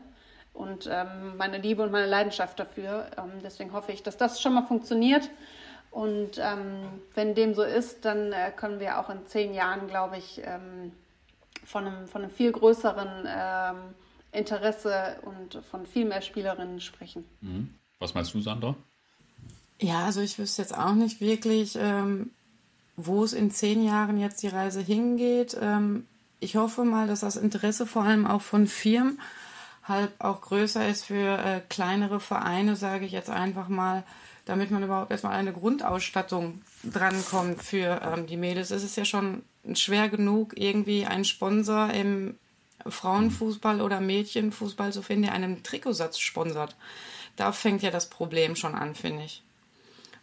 und ähm, meine Liebe und meine Leidenschaft dafür. Ähm, deswegen hoffe ich, dass das schon mal funktioniert. Und ähm, wenn dem so ist, dann äh, können wir auch in zehn Jahren, glaube ich, ähm, von, einem, von einem viel größeren ähm, Interesse und von viel mehr Spielerinnen sprechen. Mhm. Was meinst du, Sandra? Ja, also ich wüsste jetzt auch nicht wirklich, ähm, wo es in zehn Jahren jetzt die Reise hingeht. ich hoffe mal, dass das Interesse vor allem auch von Firmen halt auch größer ist für äh, kleinere Vereine, sage ich jetzt einfach mal, damit man überhaupt erstmal eine Grundausstattung drankommt für ähm, die Mädels. Es ist ja schon schwer genug, irgendwie einen Sponsor im Frauenfußball oder Mädchenfußball zu finden, der einen Trikotsatz sponsert. Da fängt ja das Problem schon an, finde ich.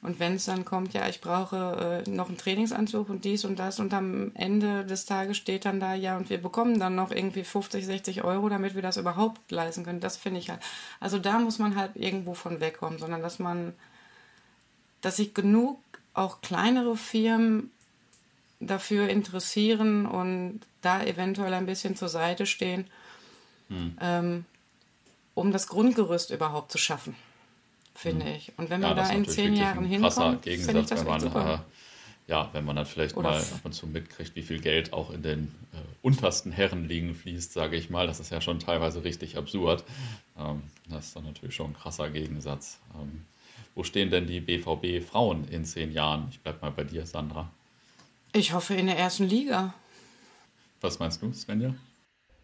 Und wenn es dann kommt, ja, ich brauche äh, noch einen Trainingsanzug und dies und das und am Ende des Tages steht dann da, ja, und wir bekommen dann noch irgendwie 50, 60 Euro, damit wir das überhaupt leisten können. Das finde ich halt. Also da muss man halt irgendwo von wegkommen, sondern dass man, dass sich genug auch kleinere Firmen dafür interessieren und da eventuell ein bisschen zur Seite stehen, hm. ähm, um das Grundgerüst überhaupt zu schaffen finde hm. ich. Und wenn man ja, da in zehn Jahren hinkommt, finde ich das wenn man, super. Äh, ja, wenn man dann vielleicht Oder mal ab und zu mitkriegt, wie viel Geld auch in den äh, untersten Herrenligen fließt, sage ich mal, das ist ja schon teilweise richtig absurd. Ähm, das ist dann natürlich schon ein krasser Gegensatz. Ähm, wo stehen denn die BVB Frauen in zehn Jahren? Ich bleibe mal bei dir, Sandra. Ich hoffe in der ersten Liga. Was meinst du, Svenja?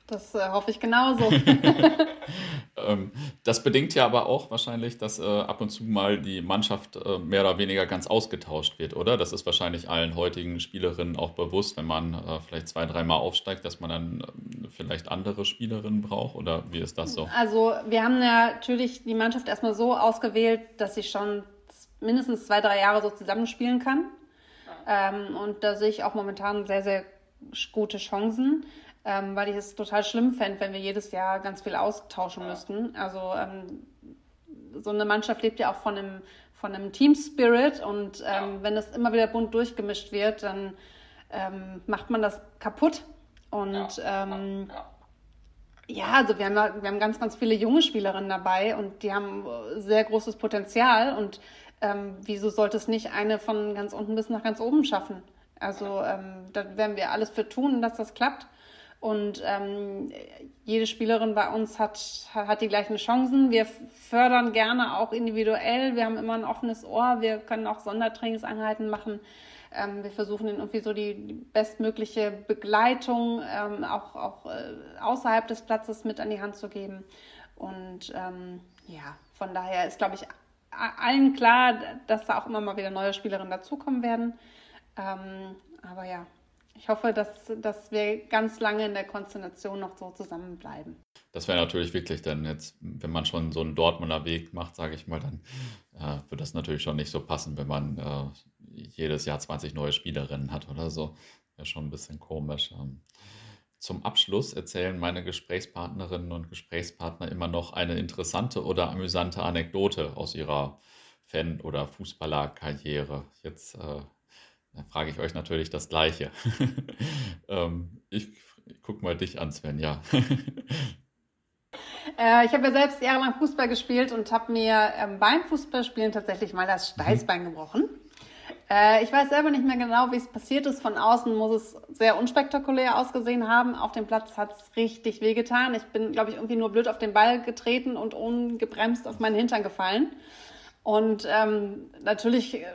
Das äh, hoffe ich genauso. (laughs) (laughs) ähm, das bedingt ja aber auch wahrscheinlich, dass äh, ab und zu mal die Mannschaft äh, mehr oder weniger ganz ausgetauscht wird, oder? Das ist wahrscheinlich allen heutigen Spielerinnen auch bewusst, wenn man äh, vielleicht zwei, dreimal aufsteigt, dass man dann ähm, vielleicht andere Spielerinnen braucht, oder wie ist das so? Also wir haben ja natürlich die Mannschaft erstmal so ausgewählt, dass sie schon mindestens zwei, drei Jahre so zusammenspielen kann. Ähm, und da sehe ich auch momentan sehr, sehr gute Chancen ähm, weil ich es total schlimm fände, wenn wir jedes Jahr ganz viel austauschen müssten. Also ähm, so eine Mannschaft lebt ja auch von einem, von einem Team Spirit und ähm, wenn das immer wieder bunt durchgemischt wird, dann ähm, macht man das kaputt. Und ja, ähm, ja also wir haben, wir haben ganz, ganz viele junge Spielerinnen dabei und die haben sehr großes Potenzial und ähm, wieso sollte es nicht eine von ganz unten bis nach ganz oben schaffen? Also da werden wir alles für tun, dass das klappt. Und ähm, jede Spielerin bei uns hat, hat die gleichen Chancen. Wir fördern gerne auch individuell. Wir haben immer ein offenes Ohr. Wir können auch Sondertrainingseinheiten machen. Ähm, wir versuchen irgendwie so die, die bestmögliche Begleitung ähm, auch, auch äh, außerhalb des Platzes mit an die Hand zu geben. Und ähm, ja, von daher ist, glaube ich, allen klar, dass da auch immer mal wieder neue Spielerinnen dazukommen werden. Ähm, aber ja, ich hoffe, dass, dass wir ganz lange in der Konstellation noch so zusammenbleiben. Das wäre natürlich wirklich dann jetzt, wenn man schon so einen Dortmunder Weg macht, sage ich mal, dann äh, wird das natürlich schon nicht so passen, wenn man äh, jedes Jahr 20 neue Spielerinnen hat oder so. Wäre schon ein bisschen komisch. Ähm, zum Abschluss erzählen meine Gesprächspartnerinnen und Gesprächspartner immer noch eine interessante oder amüsante Anekdote aus ihrer Fan- oder Fußballerkarriere. Jetzt äh, dann frage ich euch natürlich das Gleiche. (laughs) ähm, ich, ich gucke mal dich an, Sven, ja. (laughs) Äh, ich habe ja selbst jahrelang Fußball gespielt und habe mir ähm, beim Fußballspielen tatsächlich mal das Steißbein gebrochen. Äh, ich weiß selber nicht mehr genau, wie es passiert ist. Von außen muss es sehr unspektakulär ausgesehen haben. Auf dem Platz hat es richtig wehgetan. Ich bin, glaube ich, irgendwie nur blöd auf den Ball getreten und ungebremst auf meinen Hintern gefallen. Und ähm, natürlich äh,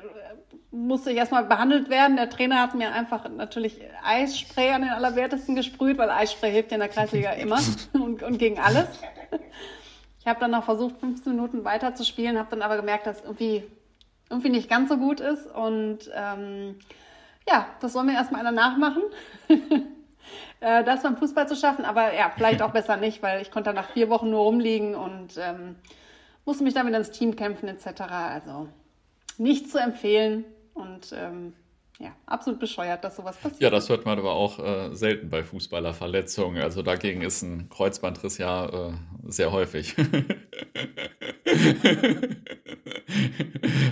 musste ich erstmal behandelt werden. Der Trainer hat mir einfach natürlich Eisspray an den Allerwertesten gesprüht, weil Eisspray hilft ja in der Kreisliga (laughs) immer und, und gegen alles. Ich habe dann noch versucht, 15 Minuten weiter zu spielen, habe dann aber gemerkt, dass irgendwie irgendwie nicht ganz so gut ist. Und ähm, ja, das soll mir erstmal einer nachmachen. (laughs) äh, das beim Fußball zu schaffen, aber ja, vielleicht auch (laughs) besser nicht, weil ich konnte nach vier Wochen nur rumliegen und ähm, musste mich damit ins Team kämpfen etc. Also nicht zu empfehlen und ähm, ja, absolut bescheuert, dass sowas passiert. Ja, das hört man aber auch äh, selten bei Fußballerverletzungen. Also dagegen ist ein Kreuzbandriss ja äh, sehr häufig. (laughs)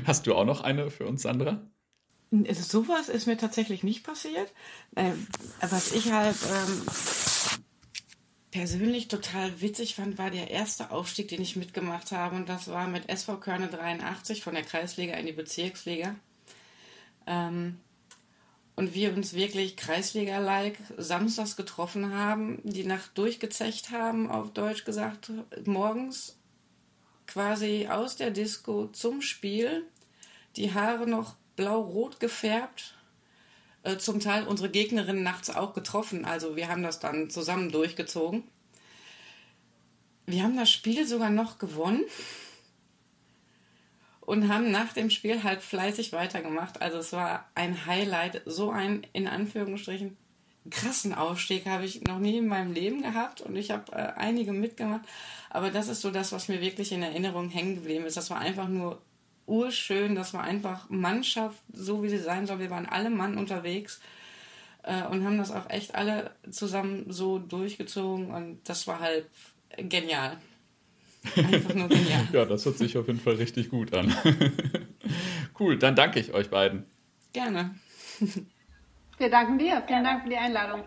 Hast du auch noch eine für uns, Sandra? Sowas ist mir tatsächlich nicht passiert. Äh, was ich halt ähm, persönlich total witzig fand, war der erste Aufstieg, den ich mitgemacht habe. Und das war mit SV Körne 83 von der Kreisliga in die Bezirksliga. Ähm, und wir uns wirklich Kreisliga-like samstags getroffen haben, die Nacht durchgezecht haben, auf Deutsch gesagt, morgens quasi aus der Disco zum Spiel, die Haare noch blau-rot gefärbt, äh, zum Teil unsere Gegnerin nachts auch getroffen, also wir haben das dann zusammen durchgezogen. Wir haben das Spiel sogar noch gewonnen und haben nach dem Spiel halt fleißig weitergemacht. Also es war ein Highlight, so ein in Anführungsstrichen krassen Aufstieg habe ich noch nie in meinem Leben gehabt und ich habe äh, einige mitgemacht. Aber das ist so das, was mir wirklich in Erinnerung hängen geblieben ist. Das war einfach nur urschön, das war einfach Mannschaft, so wie sie sein soll. Wir waren alle Mann unterwegs äh, und haben das auch echt alle zusammen so durchgezogen und das war halt genial. Einfach nur genial. (laughs) ja, das hört sich auf jeden Fall richtig gut an. (laughs) cool, dann danke ich euch beiden. Gerne. Wir danken dir. Vielen Dank für die Einladung.